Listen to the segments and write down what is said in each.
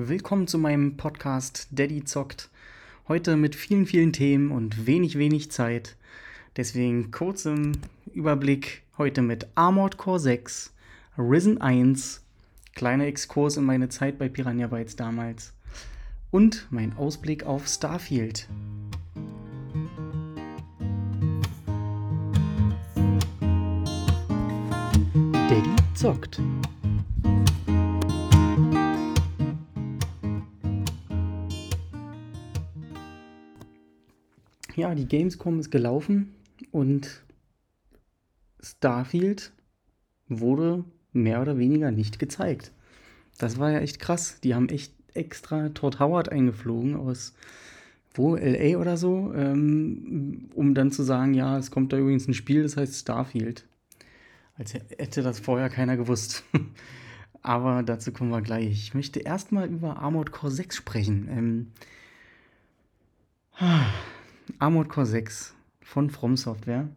Willkommen zu meinem Podcast Daddy zockt. Heute mit vielen, vielen Themen und wenig, wenig Zeit. Deswegen kurzem Überblick heute mit Armored Core 6, Risen 1, kleiner Exkurs in meine Zeit bei Piranha Bytes damals und mein Ausblick auf Starfield. Daddy zockt. Ja, die Gamescom ist gelaufen und Starfield wurde mehr oder weniger nicht gezeigt. Das war ja echt krass. Die haben echt extra Todd Howard eingeflogen aus wo, LA oder so, ähm, um dann zu sagen, ja, es kommt da übrigens ein Spiel, das heißt Starfield. Als hätte das vorher keiner gewusst. Aber dazu kommen wir gleich. Ich möchte erstmal über Armored Core 6 sprechen. Ähm, Armored Core 6 von From Software.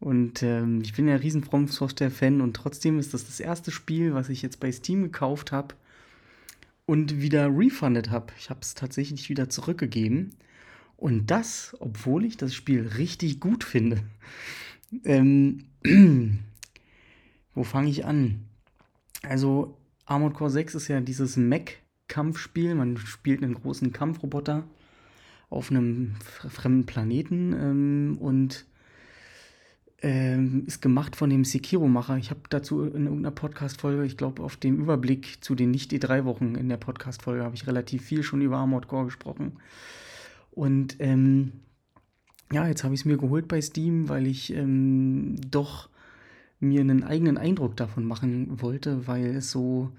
Und ähm, ich bin ja riesen From Software-Fan und trotzdem ist das das erste Spiel, was ich jetzt bei Steam gekauft habe und wieder refunded habe. Ich habe es tatsächlich wieder zurückgegeben. Und das, obwohl ich das Spiel richtig gut finde. Ähm, wo fange ich an? Also, Armored Core 6 ist ja dieses Mech-Kampfspiel. Man spielt einen großen Kampfroboter auf einem fremden Planeten ähm, und ähm, ist gemacht von dem Sekiro-Macher. Ich habe dazu in irgendeiner Podcast-Folge, ich glaube, auf dem Überblick zu den Nicht-E3-Wochen in der Podcast-Folge habe ich relativ viel schon über Armored Core gesprochen. Und ähm, ja, jetzt habe ich es mir geholt bei Steam, weil ich ähm, doch mir einen eigenen Eindruck davon machen wollte, weil es so,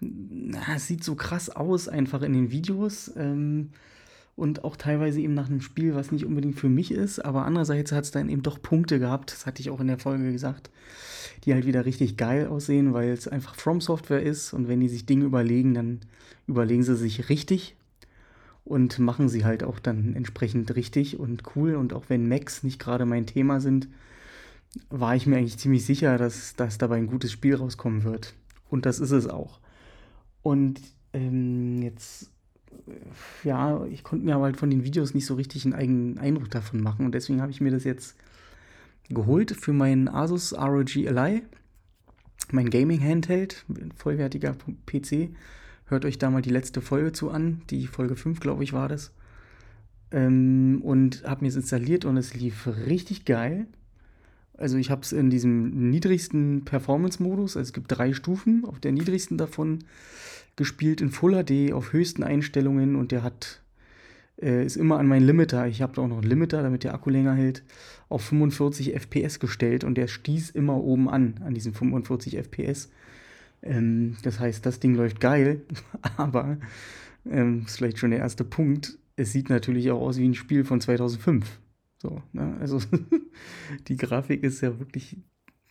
na, es sieht so krass aus einfach in den Videos. Ähm, und auch teilweise eben nach einem Spiel, was nicht unbedingt für mich ist, aber andererseits hat es dann eben doch Punkte gehabt, das hatte ich auch in der Folge gesagt, die halt wieder richtig geil aussehen, weil es einfach From Software ist und wenn die sich Dinge überlegen, dann überlegen sie sich richtig und machen sie halt auch dann entsprechend richtig und cool und auch wenn Macs nicht gerade mein Thema sind, war ich mir eigentlich ziemlich sicher, dass, dass dabei ein gutes Spiel rauskommen wird. Und das ist es auch. Und ähm, jetzt ja, ich konnte mir aber halt von den Videos nicht so richtig einen eigenen Eindruck davon machen. Und deswegen habe ich mir das jetzt geholt für meinen Asus ROG Ally, mein Gaming-Handheld, vollwertiger PC. Hört euch da mal die letzte Folge zu an, die Folge 5, glaube ich, war das. Ähm, und habe mir es installiert und es lief richtig geil. Also ich habe es in diesem niedrigsten Performance-Modus, also es gibt drei Stufen, auf der niedrigsten davon gespielt in Full HD auf höchsten Einstellungen und der hat äh, ist immer an meinen Limiter. Ich habe auch noch einen Limiter, damit der Akku länger hält, auf 45 FPS gestellt und der stieß immer oben an, an diesen 45 FPS. Ähm, das heißt, das Ding läuft geil, aber ähm, ist vielleicht schon der erste Punkt. Es sieht natürlich auch aus wie ein Spiel von 2005. So, ne? Also die Grafik ist ja wirklich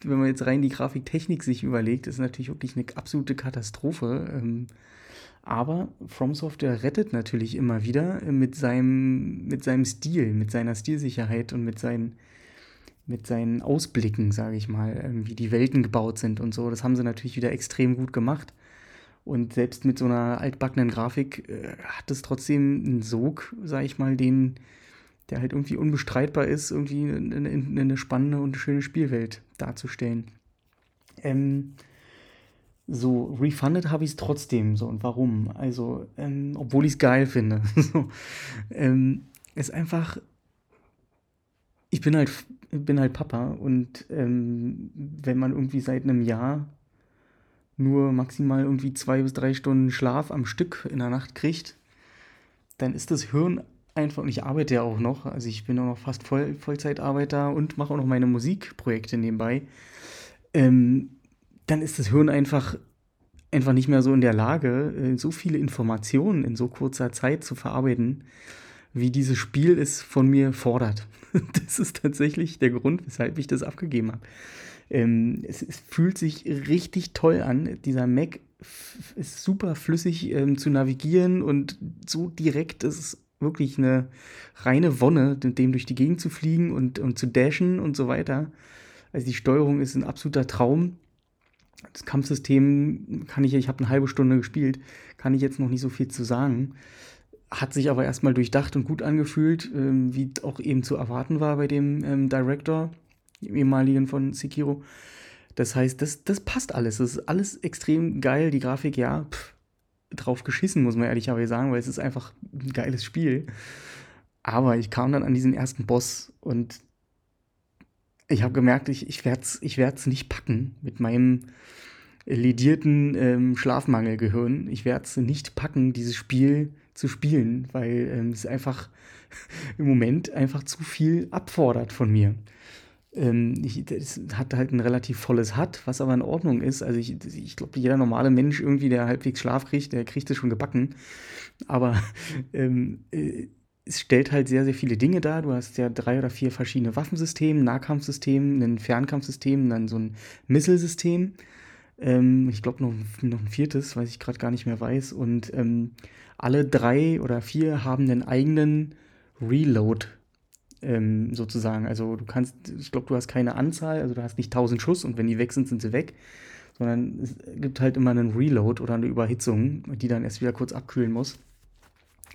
wenn man jetzt rein die Grafiktechnik sich überlegt, ist natürlich wirklich eine absolute Katastrophe. Ähm, aber From Software rettet natürlich immer wieder mit seinem, mit seinem Stil, mit seiner Stilsicherheit und mit seinen, mit seinen Ausblicken, sage ich mal, ähm, wie die Welten gebaut sind und so. Das haben sie natürlich wieder extrem gut gemacht. Und selbst mit so einer altbackenen Grafik äh, hat es trotzdem einen Sog, sage ich mal, den, der halt irgendwie unbestreitbar ist, irgendwie eine, eine spannende und schöne Spielwelt darzustellen. Ähm, so, refunded habe ich es trotzdem. So, und warum? Also, ähm, obwohl ich es geil finde. so, ähm, ist einfach. Ich bin halt, bin halt Papa und ähm, wenn man irgendwie seit einem Jahr nur maximal irgendwie zwei bis drei Stunden Schlaf am Stück in der Nacht kriegt, dann ist das Hirn einfach, und ich arbeite ja auch noch, also ich bin auch noch fast Voll, Vollzeitarbeiter und mache auch noch meine Musikprojekte nebenbei, ähm, dann ist das Hirn einfach, einfach nicht mehr so in der Lage, äh, so viele Informationen in so kurzer Zeit zu verarbeiten, wie dieses Spiel es von mir fordert. Das ist tatsächlich der Grund, weshalb ich das abgegeben habe. Ähm, es, es, fühlt sich richtig toll an. Dieser Mac ist super flüssig ähm, zu navigieren und so direkt. Das ist wirklich eine reine Wonne, dem durch die Gegend zu fliegen und, und zu dashen und so weiter. Also die Steuerung ist ein absoluter Traum. Das Kampfsystem kann ich, ich habe eine halbe Stunde gespielt, kann ich jetzt noch nicht so viel zu sagen. Hat sich aber erstmal durchdacht und gut angefühlt, ähm, wie auch eben zu erwarten war bei dem ähm, Director, dem ehemaligen von Sekiro. Das heißt, das, das passt alles. Das ist alles extrem geil. Die Grafik, ja, pff, drauf geschissen, muss man ehrlicherweise sagen, weil es ist einfach ein geiles Spiel. Aber ich kam dann an diesen ersten Boss und ich habe gemerkt, ich, ich werde es ich werd's nicht packen mit meinem ledierten ähm, Schlafmangelgehirn. Ich werde es nicht packen, dieses Spiel zu spielen, weil ähm, es einfach im Moment einfach zu viel abfordert von mir. Ähm, das hat halt ein relativ volles HUD, was aber in Ordnung ist. Also ich, ich glaube, jeder normale Mensch irgendwie, der halbwegs Schlaf kriegt, der kriegt es schon gebacken. Aber ähm, äh, es stellt halt sehr, sehr viele Dinge dar. Du hast ja drei oder vier verschiedene Waffensysteme, Nahkampfsystem, ein Fernkampfsystem, dann so ein Missile-System. Ähm, ich glaube noch, noch ein viertes, weiß ich gerade gar nicht mehr weiß. Und ähm, alle drei oder vier haben einen eigenen Reload ähm, sozusagen. Also du kannst, ich glaube, du hast keine Anzahl, also du hast nicht 1000 Schuss und wenn die weg sind, sind sie weg, sondern es gibt halt immer einen Reload oder eine Überhitzung, die dann erst wieder kurz abkühlen muss.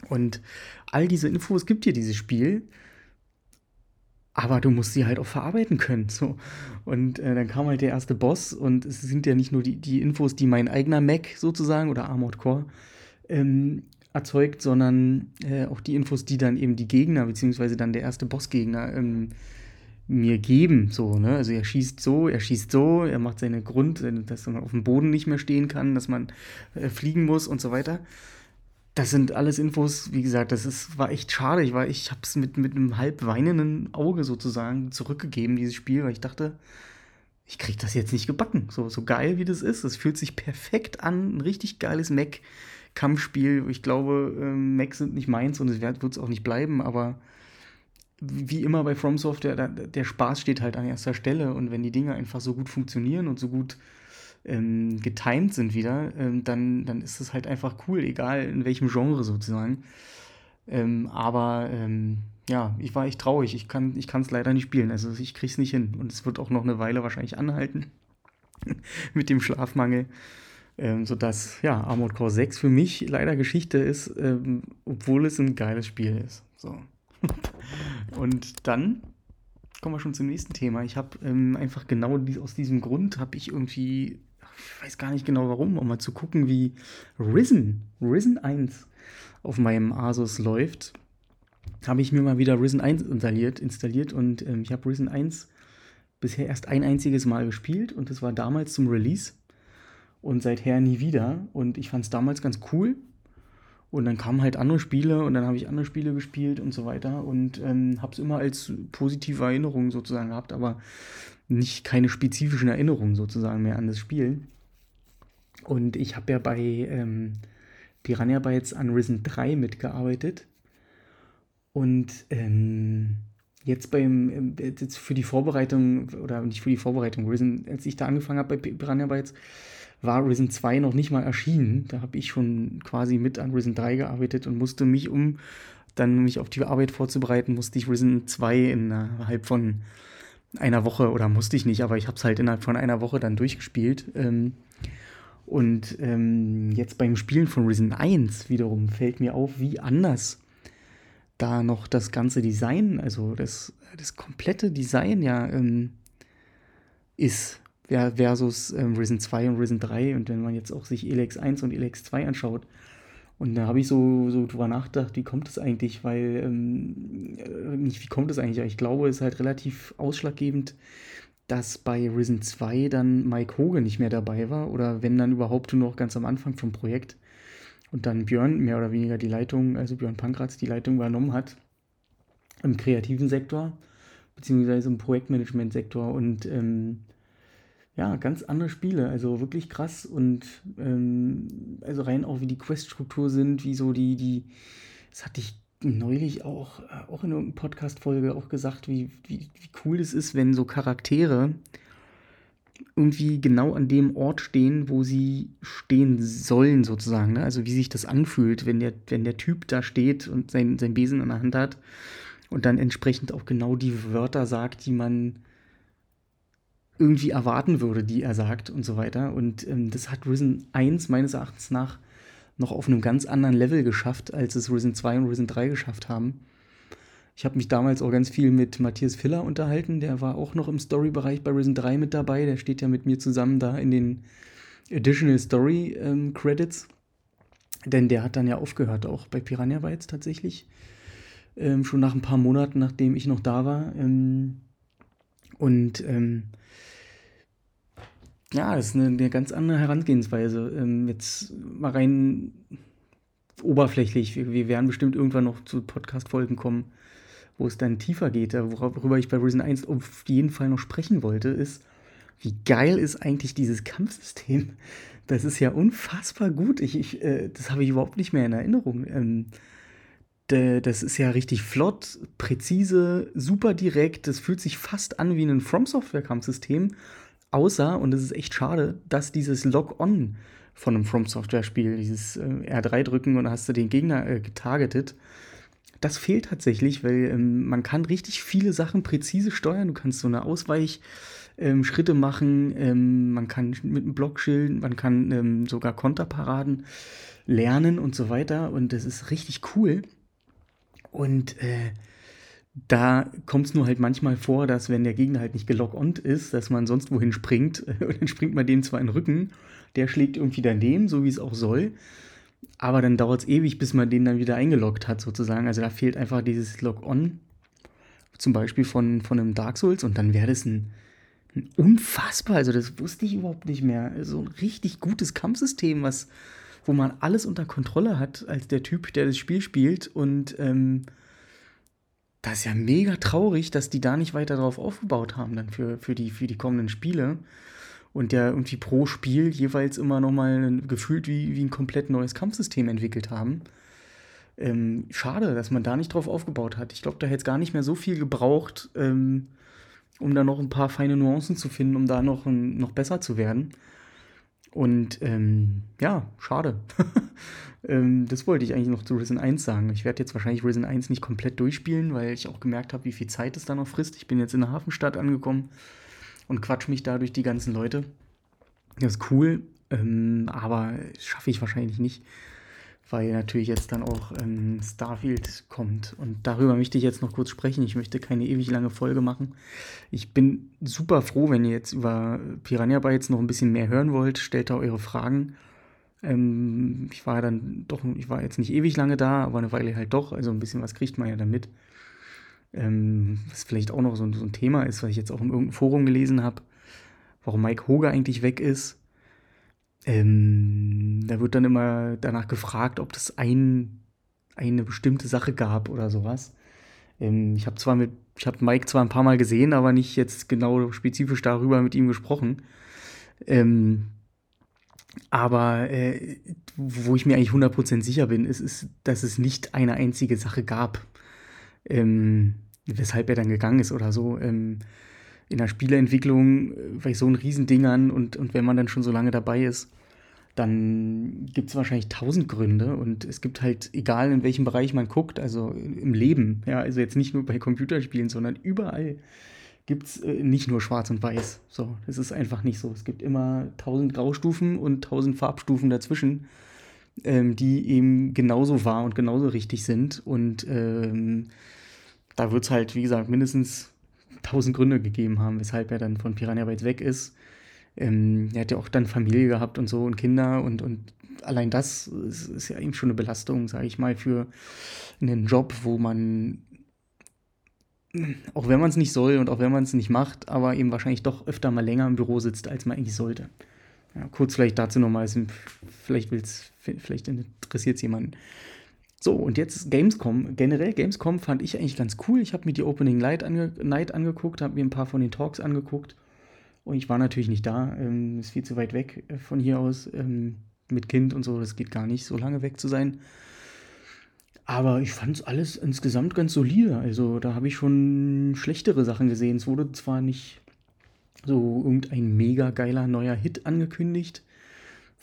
Und all diese Infos gibt dir dieses Spiel, aber du musst sie halt auch verarbeiten können. So. Und äh, dann kam halt der erste Boss und es sind ja nicht nur die, die Infos, die mein eigener Mac sozusagen oder Armored Core ähm, erzeugt, sondern äh, auch die Infos, die dann eben die Gegner, beziehungsweise dann der erste Bossgegner ähm, mir geben. So, ne? Also er schießt so, er schießt so, er macht seine Grund, dass man auf dem Boden nicht mehr stehen kann, dass man äh, fliegen muss und so weiter. Das sind alles Infos, wie gesagt, das ist, war echt schade. Ich, ich habe es mit, mit einem halb weinenden Auge sozusagen zurückgegeben, dieses Spiel, weil ich dachte, ich krieg das jetzt nicht gebacken. So, so geil wie das ist. Es fühlt sich perfekt an, ein richtig geiles Mac. Kampfspiel. Ich glaube, ähm, Macs sind nicht meins und es wird es auch nicht bleiben, aber wie immer bei From Software, der, der Spaß steht halt an erster Stelle und wenn die Dinge einfach so gut funktionieren und so gut ähm, getimed sind wieder, ähm, dann, dann ist es halt einfach cool, egal in welchem Genre sozusagen. Ähm, aber ähm, ja, ich war echt traurig. Ich kann es leider nicht spielen. Also ich krieg's nicht hin. Und es wird auch noch eine Weile wahrscheinlich anhalten mit dem Schlafmangel. Ähm, sodass, ja, Armored Core 6 für mich leider Geschichte ist, ähm, obwohl es ein geiles Spiel ist. So. Und dann kommen wir schon zum nächsten Thema. Ich habe ähm, einfach genau dies, aus diesem Grund habe ich irgendwie, ich weiß gar nicht genau warum, um mal zu gucken, wie Risen, Risen 1 auf meinem Asus läuft, habe ich mir mal wieder Risen 1 installiert, installiert und ähm, ich habe Risen 1 bisher erst ein einziges Mal gespielt und das war damals zum Release und seither nie wieder. Und ich fand es damals ganz cool. Und dann kamen halt andere Spiele und dann habe ich andere Spiele gespielt und so weiter und ähm, habe es immer als positive Erinnerung sozusagen gehabt, aber nicht keine spezifischen Erinnerungen sozusagen mehr an das Spiel. Und ich habe ja bei ähm, Piranha Bytes Unrisen 3 mitgearbeitet und ähm, jetzt beim jetzt für die Vorbereitung oder nicht für die Vorbereitung, Risen, als ich da angefangen habe bei Piranha Bytes, war Risen 2 noch nicht mal erschienen. Da habe ich schon quasi mit an Risen 3 gearbeitet und musste mich, um dann mich auf die Arbeit vorzubereiten, musste ich Risen 2 innerhalb von einer Woche, oder musste ich nicht, aber ich habe es halt innerhalb von einer Woche dann durchgespielt. Ähm, und ähm, jetzt beim Spielen von Risen 1 wiederum fällt mir auf, wie anders da noch das ganze Design, also das, das komplette Design ja ähm, ist versus ähm, Risen 2 und Risen 3 und wenn man jetzt auch sich Elex 1 und Elex 2 anschaut. Und da habe ich so, so drüber nachgedacht, wie kommt das eigentlich, weil, ähm, äh, nicht wie kommt das eigentlich, aber ich glaube, es ist halt relativ ausschlaggebend, dass bei Risen 2 dann Mike Hoge nicht mehr dabei war oder wenn dann überhaupt nur noch ganz am Anfang vom Projekt und dann Björn mehr oder weniger die Leitung, also Björn Pankratz die Leitung übernommen hat im kreativen Sektor, beziehungsweise im Projektmanagement-Sektor und ähm, ja, ganz andere Spiele, also wirklich krass und ähm, also rein auch wie die Quest-Struktur sind, wie so die, die, das hatte ich neulich auch, äh, auch in einer Podcast-Folge auch gesagt, wie, wie, wie cool es ist, wenn so Charaktere irgendwie genau an dem Ort stehen, wo sie stehen sollen, sozusagen. Ne? Also wie sich das anfühlt, wenn der, wenn der Typ da steht und sein, sein Besen in der Hand hat und dann entsprechend auch genau die Wörter sagt, die man irgendwie erwarten würde, die er sagt und so weiter. Und ähm, das hat Risen 1 meines Erachtens nach noch auf einem ganz anderen Level geschafft, als es Risen 2 und Risen 3 geschafft haben. Ich habe mich damals auch ganz viel mit Matthias Filler unterhalten, der war auch noch im Story-Bereich bei Risen 3 mit dabei, der steht ja mit mir zusammen da in den Additional Story ähm, Credits. Denn der hat dann ja aufgehört, auch bei Piranha Bytes tatsächlich. Ähm, schon nach ein paar Monaten, nachdem ich noch da war. Ähm, und ähm, ja, das ist eine, eine ganz andere Herangehensweise. Ähm, jetzt mal rein oberflächlich. Wir, wir, werden bestimmt irgendwann noch zu Podcast-Folgen kommen, wo es dann tiefer geht. Worüber ich bei Risen 1 auf jeden Fall noch sprechen wollte, ist, wie geil ist eigentlich dieses Kampfsystem? Das ist ja unfassbar gut. Ich, ich äh, das habe ich überhaupt nicht mehr in Erinnerung. Ähm, das ist ja richtig flott, präzise, super direkt. Das fühlt sich fast an wie ein From Software Kampfsystem. Außer, und das ist echt schade, dass dieses Log-On von einem From Software Spiel, dieses äh, R3 drücken und hast du den Gegner äh, getargetet, das fehlt tatsächlich, weil ähm, man kann richtig viele Sachen präzise steuern. Du kannst so eine Ausweich- ähm, machen, ähm, man kann mit einem Block schilden, man kann ähm, sogar Konterparaden lernen und so weiter. Und das ist richtig cool. Und äh, da kommt es nur halt manchmal vor, dass wenn der Gegner halt nicht gelockt ist, dass man sonst wohin springt und dann springt man dem zwar in den Rücken, der schlägt irgendwie daneben, so wie es auch soll, aber dann dauert es ewig, bis man den dann wieder eingeloggt hat sozusagen. Also da fehlt einfach dieses Lock-on, zum Beispiel von, von einem Dark Souls und dann wäre das ein unfassbar, also das wusste ich überhaupt nicht mehr. So ein richtig gutes Kampfsystem, was, wo man alles unter Kontrolle hat als der Typ, der das Spiel spielt. Und ähm, das ist ja mega traurig, dass die da nicht weiter drauf aufgebaut haben dann für, für, die, für die kommenden Spiele. Und der irgendwie pro Spiel jeweils immer nochmal gefühlt wie, wie ein komplett neues Kampfsystem entwickelt haben. Ähm, schade, dass man da nicht drauf aufgebaut hat. Ich glaube, da hätte es gar nicht mehr so viel gebraucht, ähm, um da noch ein paar feine Nuancen zu finden, um da noch, noch besser zu werden. Und ähm, ja, schade. ähm, das wollte ich eigentlich noch zu Risen 1 sagen. Ich werde jetzt wahrscheinlich Risen 1 nicht komplett durchspielen, weil ich auch gemerkt habe, wie viel Zeit es da noch frisst. Ich bin jetzt in der Hafenstadt angekommen und quatsch mich da durch die ganzen Leute. Das ist cool, ähm, aber schaffe ich wahrscheinlich nicht weil natürlich jetzt dann auch ähm, Starfield kommt. Und darüber möchte ich jetzt noch kurz sprechen. Ich möchte keine ewig lange Folge machen. Ich bin super froh, wenn ihr jetzt über Piranha Bytes noch ein bisschen mehr hören wollt. Stellt da eure Fragen. Ähm, ich war dann doch, ich war jetzt nicht ewig lange da, aber eine Weile halt doch. Also ein bisschen was kriegt man ja damit. Ähm, was vielleicht auch noch so, so ein Thema ist, was ich jetzt auch in irgendeinem Forum gelesen habe, warum Mike Hoger eigentlich weg ist. Ähm, da wird dann immer danach gefragt, ob das ein, eine bestimmte Sache gab oder sowas. Ähm, ich habe zwar mit, ich habe Mike zwar ein paar Mal gesehen, aber nicht jetzt genau spezifisch darüber mit ihm gesprochen. Ähm, aber äh, wo ich mir eigentlich 100% sicher bin, ist, ist, dass es nicht eine einzige Sache gab, ähm, weshalb er dann gegangen ist oder so. In der Spieleentwicklung äh, bei so ein Riesendingern und, und wenn man dann schon so lange dabei ist, dann gibt es wahrscheinlich tausend Gründe und es gibt halt, egal in welchem Bereich man guckt, also im Leben, ja, also jetzt nicht nur bei Computerspielen, sondern überall gibt es äh, nicht nur schwarz und weiß. So, es ist einfach nicht so. Es gibt immer tausend Graustufen und tausend Farbstufen dazwischen, ähm, die eben genauso wahr und genauso richtig sind und ähm, da wird es halt, wie gesagt, mindestens tausend Gründe gegeben haben, weshalb er dann von Piranha Bytes weg ist. Ähm, er hat ja auch dann Familie gehabt und so und Kinder und, und allein das ist, ist ja eben schon eine Belastung, sage ich mal, für einen Job, wo man, auch wenn man es nicht soll und auch wenn man es nicht macht, aber eben wahrscheinlich doch öfter mal länger im Büro sitzt, als man eigentlich sollte. Ja, kurz vielleicht dazu nochmal, vielleicht, vielleicht interessiert es jemanden. So, und jetzt Gamescom. Generell Gamescom fand ich eigentlich ganz cool. Ich habe mir die Opening ange Night angeguckt, habe mir ein paar von den Talks angeguckt. Und ich war natürlich nicht da. Ähm, ist viel zu weit weg äh, von hier aus. Ähm, mit Kind und so. Das geht gar nicht, so lange weg zu sein. Aber ich fand es alles insgesamt ganz solide. Also da habe ich schon schlechtere Sachen gesehen. Es wurde zwar nicht so irgendein mega geiler neuer Hit angekündigt.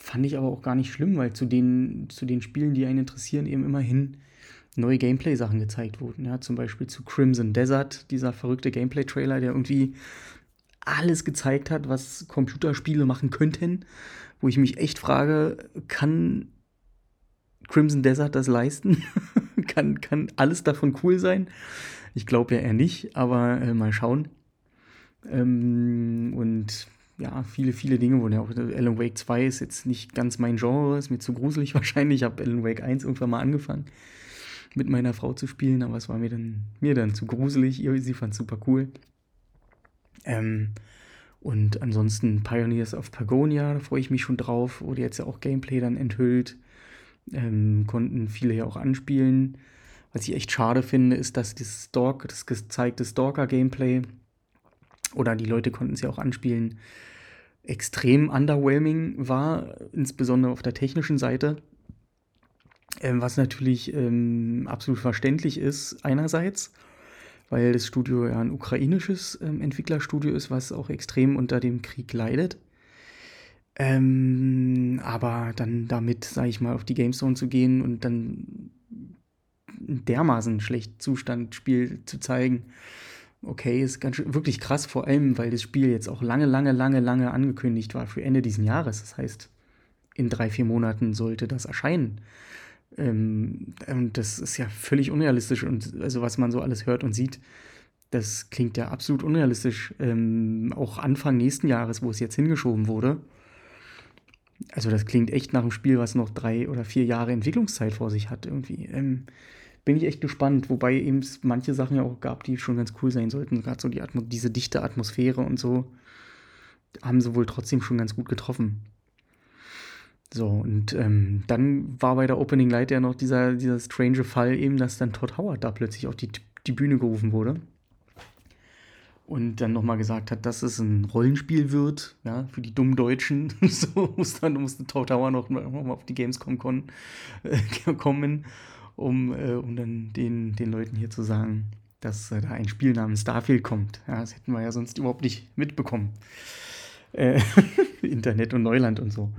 Fand ich aber auch gar nicht schlimm, weil zu den, zu den Spielen, die einen interessieren, eben immerhin neue Gameplay-Sachen gezeigt wurden. Ja, zum Beispiel zu Crimson Desert, dieser verrückte Gameplay-Trailer, der irgendwie alles gezeigt hat, was Computerspiele machen könnten, wo ich mich echt frage, kann Crimson Desert das leisten? kann, kann alles davon cool sein? Ich glaube ja eher nicht, aber äh, mal schauen. Ähm, und ja, viele, viele Dinge wurden ja auch. Alan Wake 2 ist jetzt nicht ganz mein Genre, ist mir zu gruselig wahrscheinlich. Ich habe Alan Wake 1 irgendwann mal angefangen mit meiner Frau zu spielen, aber es war mir dann, mir dann zu gruselig. Sie fand es super cool. Ähm, und ansonsten Pioneers of Pagonia, da freue ich mich schon drauf. Wurde jetzt ja auch Gameplay dann enthüllt. Ähm, konnten viele ja auch anspielen. Was ich echt schade finde, ist, dass das Stalk, das gezeigte Stalker-Gameplay, oder die Leute konnten es ja auch anspielen, extrem underwhelming war, insbesondere auf der technischen Seite. Ähm, was natürlich ähm, absolut verständlich ist, einerseits, weil das Studio ja ein ukrainisches ähm, Entwicklerstudio ist, was auch extrem unter dem Krieg leidet. Ähm, aber dann damit, sage ich mal, auf die GameZone zu gehen und dann dermaßen schlecht Zustand Spiel zu zeigen, okay, ist ganz wirklich krass, vor allem, weil das Spiel jetzt auch lange, lange, lange, lange angekündigt war für Ende diesen Jahres. Das heißt, in drei, vier Monaten sollte das erscheinen. Ähm, und das ist ja völlig unrealistisch und also was man so alles hört und sieht, das klingt ja absolut unrealistisch. Ähm, auch Anfang nächsten Jahres, wo es jetzt hingeschoben wurde. Also das klingt echt nach einem Spiel, was noch drei oder vier Jahre Entwicklungszeit vor sich hat irgendwie. Ähm, bin ich echt gespannt, wobei eben es manche Sachen ja auch gab, die schon ganz cool sein sollten. Gerade so die Atmo diese dichte Atmosphäre und so haben sie wohl trotzdem schon ganz gut getroffen. So, und ähm, dann war bei der Opening Light ja noch dieser, dieser strange Fall eben, dass dann Todd Howard da plötzlich auf die, die Bühne gerufen wurde. Und dann nochmal gesagt hat, dass es ein Rollenspiel wird, ja, für die dummen Deutschen. so muss dann musste Todd Howard noch, noch mal auf die Gamescom kon, äh, kommen, um, äh, um dann den, den Leuten hier zu sagen, dass äh, da ein Spiel namens Starfield kommt. Ja, das hätten wir ja sonst überhaupt nicht mitbekommen. Äh, Internet und Neuland und so.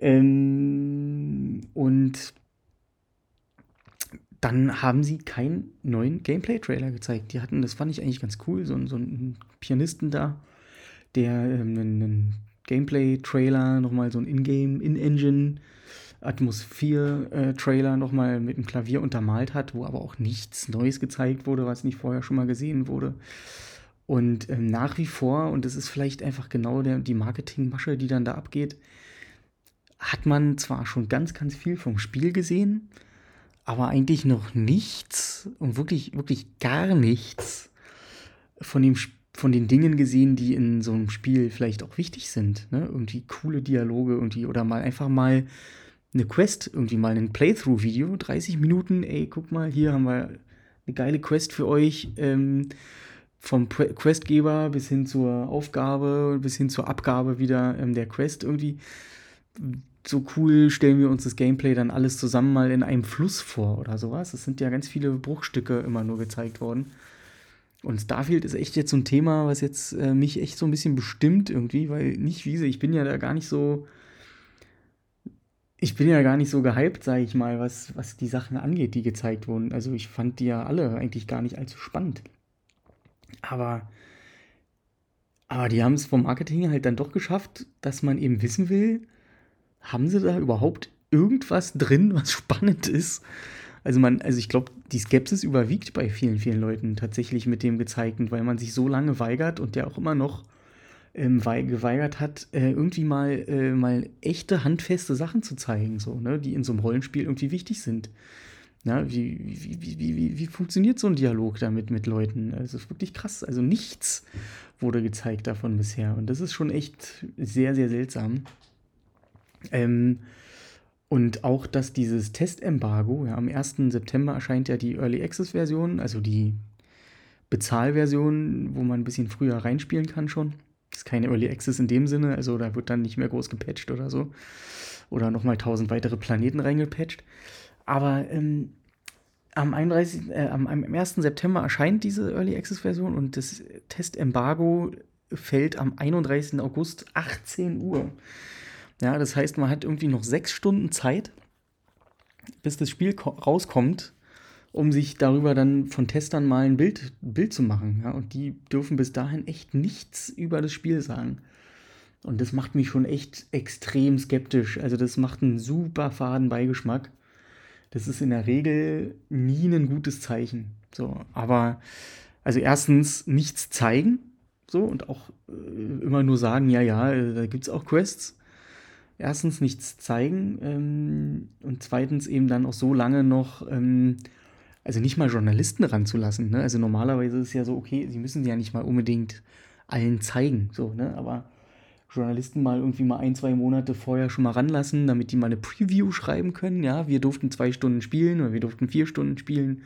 Ähm, und dann haben sie keinen neuen Gameplay-Trailer gezeigt. Die hatten, das fand ich eigentlich ganz cool, so, so einen Pianisten da, der ähm, einen Gameplay-Trailer, nochmal so ein Ingame, In-Engine, Atmosphäre-Trailer nochmal mit dem Klavier untermalt hat, wo aber auch nichts Neues gezeigt wurde, was nicht vorher schon mal gesehen wurde. Und ähm, nach wie vor, und das ist vielleicht einfach genau der, die Marketingmasche, die dann da abgeht, hat man zwar schon ganz, ganz viel vom Spiel gesehen, aber eigentlich noch nichts und wirklich, wirklich gar nichts von, dem, von den Dingen gesehen, die in so einem Spiel vielleicht auch wichtig sind. Ne? Irgendwie coole Dialoge irgendwie oder mal einfach mal eine Quest, irgendwie mal ein Playthrough-Video, 30 Minuten, ey, guck mal, hier haben wir eine geile Quest für euch. Ähm, vom Questgeber bis hin zur Aufgabe, bis hin zur Abgabe wieder ähm, der Quest irgendwie so cool stellen wir uns das Gameplay dann alles zusammen mal in einem Fluss vor oder sowas. Es sind ja ganz viele Bruchstücke immer nur gezeigt worden. Und Starfield ist echt jetzt so ein Thema, was jetzt äh, mich echt so ein bisschen bestimmt irgendwie, weil nicht Wiese, ich bin ja da gar nicht so. Ich bin ja gar nicht so gehypt, sage ich mal, was, was die Sachen angeht, die gezeigt wurden. Also ich fand die ja alle eigentlich gar nicht allzu spannend. Aber, aber die haben es vom Marketing halt dann doch geschafft, dass man eben wissen will, haben sie da überhaupt irgendwas drin, was spannend ist? Also man, also ich glaube, die Skepsis überwiegt bei vielen, vielen Leuten tatsächlich mit dem Gezeigten, weil man sich so lange weigert und der auch immer noch ähm, geweigert hat, äh, irgendwie mal, äh, mal echte, handfeste Sachen zu zeigen, so, ne, die in so einem Rollenspiel irgendwie wichtig sind. Na, wie, wie, wie, wie, wie funktioniert so ein Dialog damit mit Leuten? Also ist wirklich krass. Also nichts wurde gezeigt davon bisher. Und das ist schon echt sehr, sehr seltsam. Ähm, und auch, dass dieses Testembargo, ja, am 1. September erscheint ja die Early Access Version, also die Bezahlversion, wo man ein bisschen früher reinspielen kann schon. Ist keine Early Access in dem Sinne, also da wird dann nicht mehr groß gepatcht oder so. Oder nochmal tausend weitere Planeten reingepatcht. Aber ähm, am, 31, äh, am, am 1. September erscheint diese Early Access Version und das Testembargo fällt am 31. August 18 Uhr. Ja, das heißt, man hat irgendwie noch sechs Stunden Zeit, bis das Spiel rauskommt um sich darüber dann von Testern mal ein Bild, Bild zu machen. Ja? Und die dürfen bis dahin echt nichts über das Spiel sagen. Und das macht mich schon echt extrem skeptisch. Also das macht einen super faden Beigeschmack. Das ist in der Regel nie ein gutes Zeichen. So, aber also erstens nichts zeigen, so und auch äh, immer nur sagen, ja, ja, äh, da gibt es auch Quests. Erstens nichts zeigen ähm, und zweitens eben dann auch so lange noch, ähm, also nicht mal Journalisten ranzulassen. Ne? Also normalerweise ist es ja so, okay, sie müssen sie ja nicht mal unbedingt allen zeigen, so, ne? Aber Journalisten mal irgendwie mal ein, zwei Monate vorher schon mal ranlassen, damit die mal eine Preview schreiben können. Ja, wir durften zwei Stunden spielen oder wir durften vier Stunden spielen,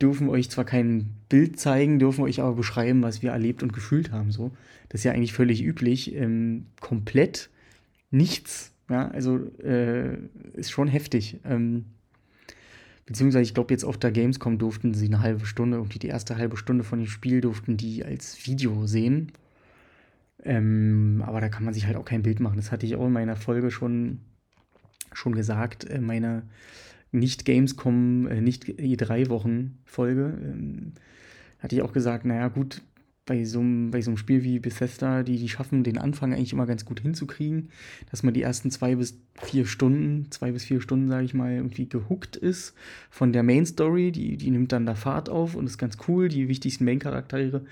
dürfen euch zwar kein Bild zeigen, dürfen euch aber beschreiben, was wir erlebt und gefühlt haben. So, das ist ja eigentlich völlig üblich. Ähm, komplett nichts. Ja, also äh, ist schon heftig. Ähm, beziehungsweise ich glaube jetzt auf der Gamescom durften sie eine halbe Stunde, irgendwie die erste halbe Stunde von dem Spiel durften die als Video sehen. Ähm, aber da kann man sich halt auch kein Bild machen. Das hatte ich auch in meiner Folge schon, schon gesagt. Äh, meine nicht Gamescom, äh, nicht E3-Wochen-Folge. Ähm, hatte ich auch gesagt, naja, gut, bei so, einem, bei so einem Spiel wie Bethesda, die, die schaffen, den Anfang eigentlich immer ganz gut hinzukriegen, dass man die ersten zwei bis vier Stunden, zwei bis vier Stunden, sage ich mal, irgendwie gehuckt ist von der Main Story, die, die nimmt dann da Fahrt auf und ist ganz cool. Die wichtigsten Main-Charaktere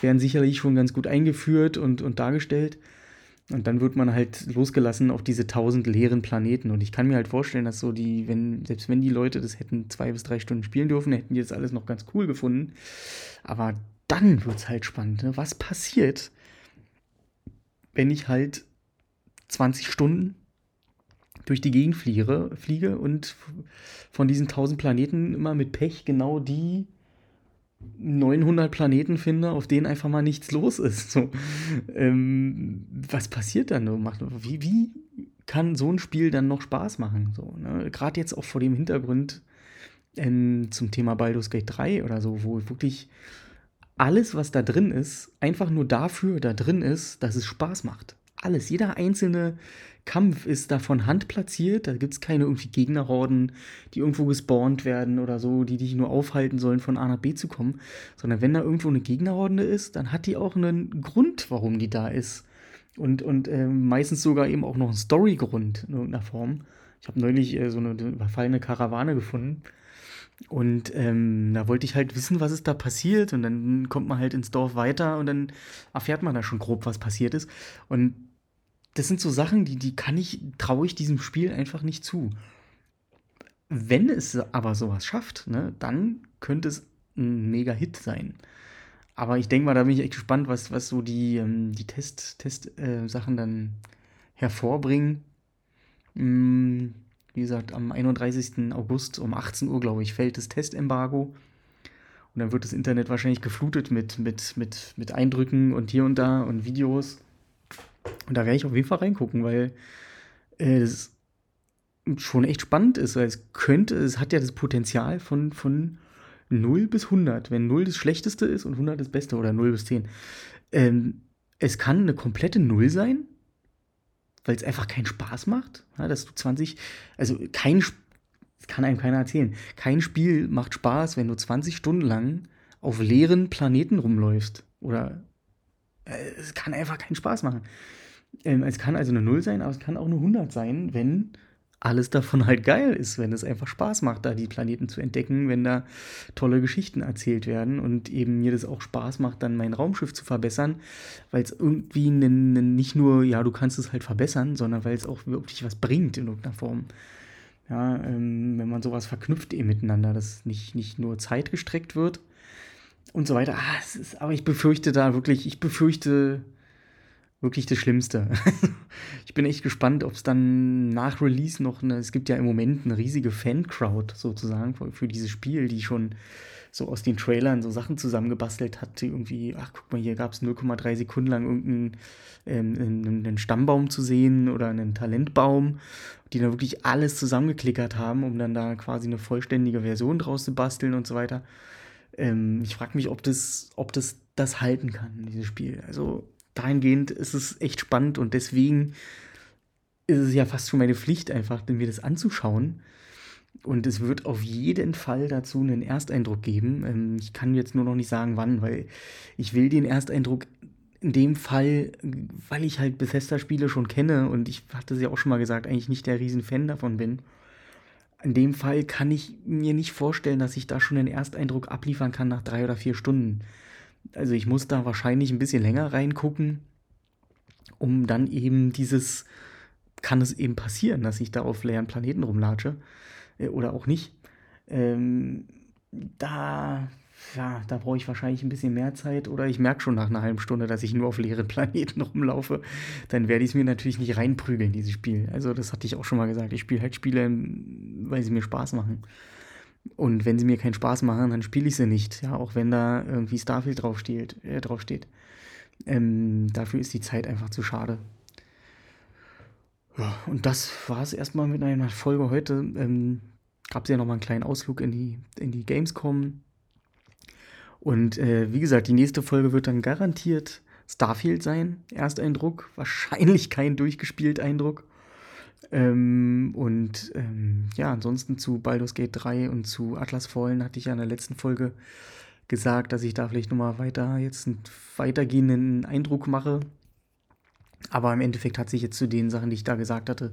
werden sicherlich schon ganz gut eingeführt und, und dargestellt. Und dann wird man halt losgelassen auf diese tausend leeren Planeten. Und ich kann mir halt vorstellen, dass so die, wenn, selbst wenn die Leute das hätten zwei bis drei Stunden spielen dürfen, hätten die das alles noch ganz cool gefunden. Aber dann wird es halt spannend. Ne? Was passiert, wenn ich halt 20 Stunden durch die Gegend fliege, fliege und von diesen 1000 Planeten immer mit Pech genau die 900 Planeten finde, auf denen einfach mal nichts los ist. So, ähm, was passiert dann? Wie, wie kann so ein Spiel dann noch Spaß machen? So, ne? Gerade jetzt auch vor dem Hintergrund ähm, zum Thema Baldur's Gate 3 oder so, wo wirklich alles, was da drin ist, einfach nur dafür da drin ist, dass es Spaß macht. Alles, jeder einzelne Kampf ist davon handplatziert. Da gibt es keine irgendwie Gegnerhorden, die irgendwo gespawnt werden oder so, die dich nur aufhalten sollen, von A nach B zu kommen. Sondern wenn da irgendwo eine Gegnerhorde ist, dann hat die auch einen Grund, warum die da ist. Und, und äh, meistens sogar eben auch noch einen Storygrund in irgendeiner Form. Ich habe neulich äh, so eine überfallene Karawane gefunden und ähm, da wollte ich halt wissen, was ist da passiert. Und dann kommt man halt ins Dorf weiter und dann erfährt man da schon grob, was passiert ist. Und das sind so Sachen, die, die kann ich, traue ich diesem Spiel einfach nicht zu. Wenn es aber sowas schafft, ne, dann könnte es ein Mega-Hit sein. Aber ich denke mal, da bin ich echt gespannt, was, was so die, ähm, die Test-Sachen Test, äh, dann hervorbringen. Hm wie gesagt, am 31. August um 18 Uhr, glaube ich, fällt das Testembargo. Und dann wird das Internet wahrscheinlich geflutet mit, mit, mit, mit Eindrücken und hier und da und Videos. Und da werde ich auf jeden Fall reingucken, weil äh, das schon echt spannend ist, weil es könnte, es hat ja das Potenzial von, von 0 bis 100. Wenn 0 das Schlechteste ist und 100 das Beste oder 0 bis 10. Ähm, es kann eine komplette 0 sein weil es einfach keinen Spaß macht, ja, dass du 20, also kein, das kann einem keiner erzählen, kein Spiel macht Spaß, wenn du 20 Stunden lang auf leeren Planeten rumläufst. Oder äh, es kann einfach keinen Spaß machen. Ähm, es kann also eine 0 sein, aber es kann auch eine 100 sein, wenn alles davon halt geil ist, wenn es einfach Spaß macht, da die Planeten zu entdecken, wenn da tolle Geschichten erzählt werden und eben mir das auch Spaß macht, dann mein Raumschiff zu verbessern, weil es irgendwie nicht nur, ja, du kannst es halt verbessern, sondern weil es auch wirklich was bringt in irgendeiner Form. Ja, ähm, wenn man sowas verknüpft eben miteinander, dass nicht, nicht nur Zeit gestreckt wird und so weiter. Ah, ist, aber ich befürchte da wirklich, ich befürchte, wirklich das Schlimmste. ich bin echt gespannt, ob es dann nach Release noch eine, es gibt ja im Moment eine riesige Fan-Crowd sozusagen für, für, dieses Spiel, die schon so aus den Trailern so Sachen zusammengebastelt hat, die irgendwie, ach guck mal, hier gab es 0,3 Sekunden lang irgendeinen ähm, einen Stammbaum zu sehen oder einen Talentbaum, die dann wirklich alles zusammengeklickert haben, um dann da quasi eine vollständige Version draus zu basteln und so weiter. Ähm, ich frage mich, ob das, ob das das halten kann, dieses Spiel. Also dahingehend ist es echt spannend und deswegen ist es ja fast schon meine Pflicht, einfach mir das anzuschauen. Und es wird auf jeden Fall dazu einen Ersteindruck geben. Ähm, ich kann jetzt nur noch nicht sagen, wann, weil ich will den Ersteindruck in dem Fall, weil ich halt Bethesda-Spiele schon kenne und ich hatte es ja auch schon mal gesagt, eigentlich nicht der Riesenfan davon bin. In dem Fall kann ich mir nicht vorstellen, dass ich da schon einen Ersteindruck abliefern kann nach drei oder vier Stunden. Also ich muss da wahrscheinlich ein bisschen länger reingucken, um dann eben dieses, kann es eben passieren, dass ich da auf leeren Planeten rumlatsche äh, oder auch nicht. Ähm, da ja, da brauche ich wahrscheinlich ein bisschen mehr Zeit oder ich merke schon nach einer halben Stunde, dass ich nur auf leeren Planeten rumlaufe. Dann werde ich es mir natürlich nicht reinprügeln, dieses Spiel. Also, das hatte ich auch schon mal gesagt. Ich spiele halt Spiele, weil sie mir Spaß machen. Und wenn sie mir keinen Spaß machen, dann spiele ich sie nicht. Ja, auch wenn da irgendwie Starfield draufsteht. Äh, draufsteht. Ähm, dafür ist die Zeit einfach zu schade. Ja, und das war es erstmal mit einer Folge heute. Ähm, Gab es ja nochmal einen kleinen Ausflug in die, in die Gamescom und äh, wie gesagt, die nächste Folge wird dann garantiert Starfield sein. Ersteindruck, wahrscheinlich kein durchgespielt Eindruck. Ähm, und ähm, ja, ansonsten zu Baldur's Gate 3 und zu Atlas Fallen hatte ich ja in der letzten Folge gesagt, dass ich da vielleicht nochmal weiter jetzt einen weitergehenden Eindruck mache. Aber im Endeffekt hat sich jetzt zu den Sachen, die ich da gesagt hatte,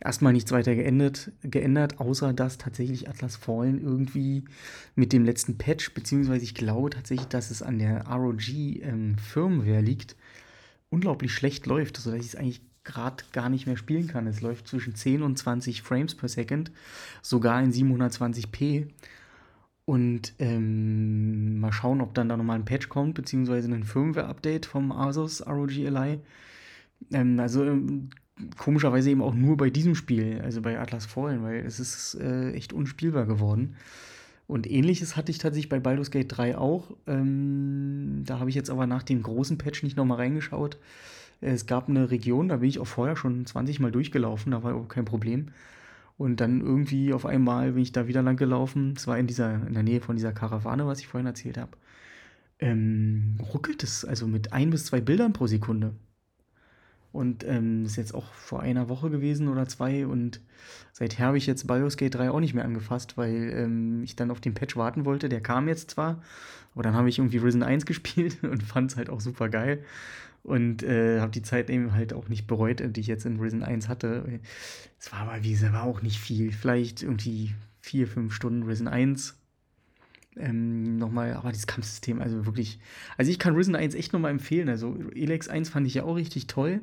erstmal nichts weiter geändert, geändert, außer dass tatsächlich Atlas Fallen irgendwie mit dem letzten Patch, beziehungsweise ich glaube tatsächlich, dass es an der ROG ähm, Firmware liegt, unglaublich schlecht läuft, sodass ich es eigentlich gerade gar nicht mehr spielen kann. Es läuft zwischen 10 und 20 Frames per Second, sogar in 720p. Und ähm, mal schauen, ob dann da nochmal ein Patch kommt, beziehungsweise ein Firmware-Update vom Asus ROG Ally. Ähm, also ähm, komischerweise eben auch nur bei diesem Spiel, also bei Atlas Fallen, weil es ist äh, echt unspielbar geworden. Und ähnliches hatte ich tatsächlich bei Baldur's Gate 3 auch. Ähm, da habe ich jetzt aber nach dem großen Patch nicht nochmal reingeschaut. Es gab eine Region, da bin ich auch vorher schon 20 Mal durchgelaufen, da war auch kein Problem. Und dann irgendwie auf einmal bin ich da wieder lang gelaufen. Es war in dieser, in der Nähe von dieser Karawane, was ich vorhin erzählt habe. Ähm, ruckelt es, also mit ein bis zwei Bildern pro Sekunde. Und ähm, ist jetzt auch vor einer Woche gewesen oder zwei. Und seither habe ich jetzt Gate 3 auch nicht mehr angefasst, weil ähm, ich dann auf den Patch warten wollte. Der kam jetzt zwar, aber dann habe ich irgendwie Risen 1 gespielt und fand es halt auch super geil. Und äh, habe die Zeit eben halt auch nicht bereut, die ich jetzt in Risen 1 hatte. Es war aber, wie gesagt, war auch nicht viel. Vielleicht irgendwie vier, fünf Stunden Risen 1 ähm, nochmal, aber dieses Kampfsystem, also wirklich. Also ich kann Risen 1 echt nochmal empfehlen. Also Elex 1 fand ich ja auch richtig toll.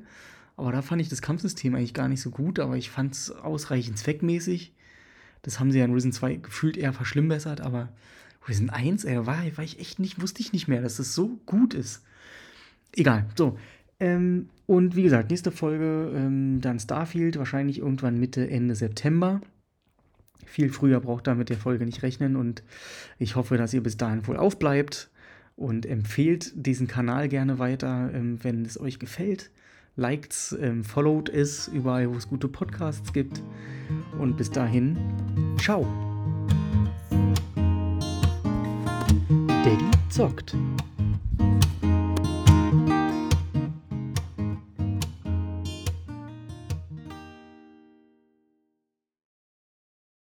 Aber da fand ich das Kampfsystem eigentlich gar nicht so gut, aber ich fand es ausreichend zweckmäßig. Das haben sie ja in Risen 2 gefühlt eher verschlimmbessert, aber Risen 1, ey, war, war ich echt nicht, wusste ich nicht mehr, dass das so gut ist. Egal, so. Ähm, und wie gesagt, nächste Folge ähm, dann Starfield, wahrscheinlich irgendwann Mitte, Ende September viel früher braucht da mit der Folge nicht rechnen und ich hoffe, dass ihr bis dahin wohl aufbleibt und empfehlt diesen Kanal gerne weiter, ähm, wenn es euch gefällt. Liked, ähm, followed es überall, wo es gute Podcasts gibt. Und bis dahin, ciao. Daddy zockt.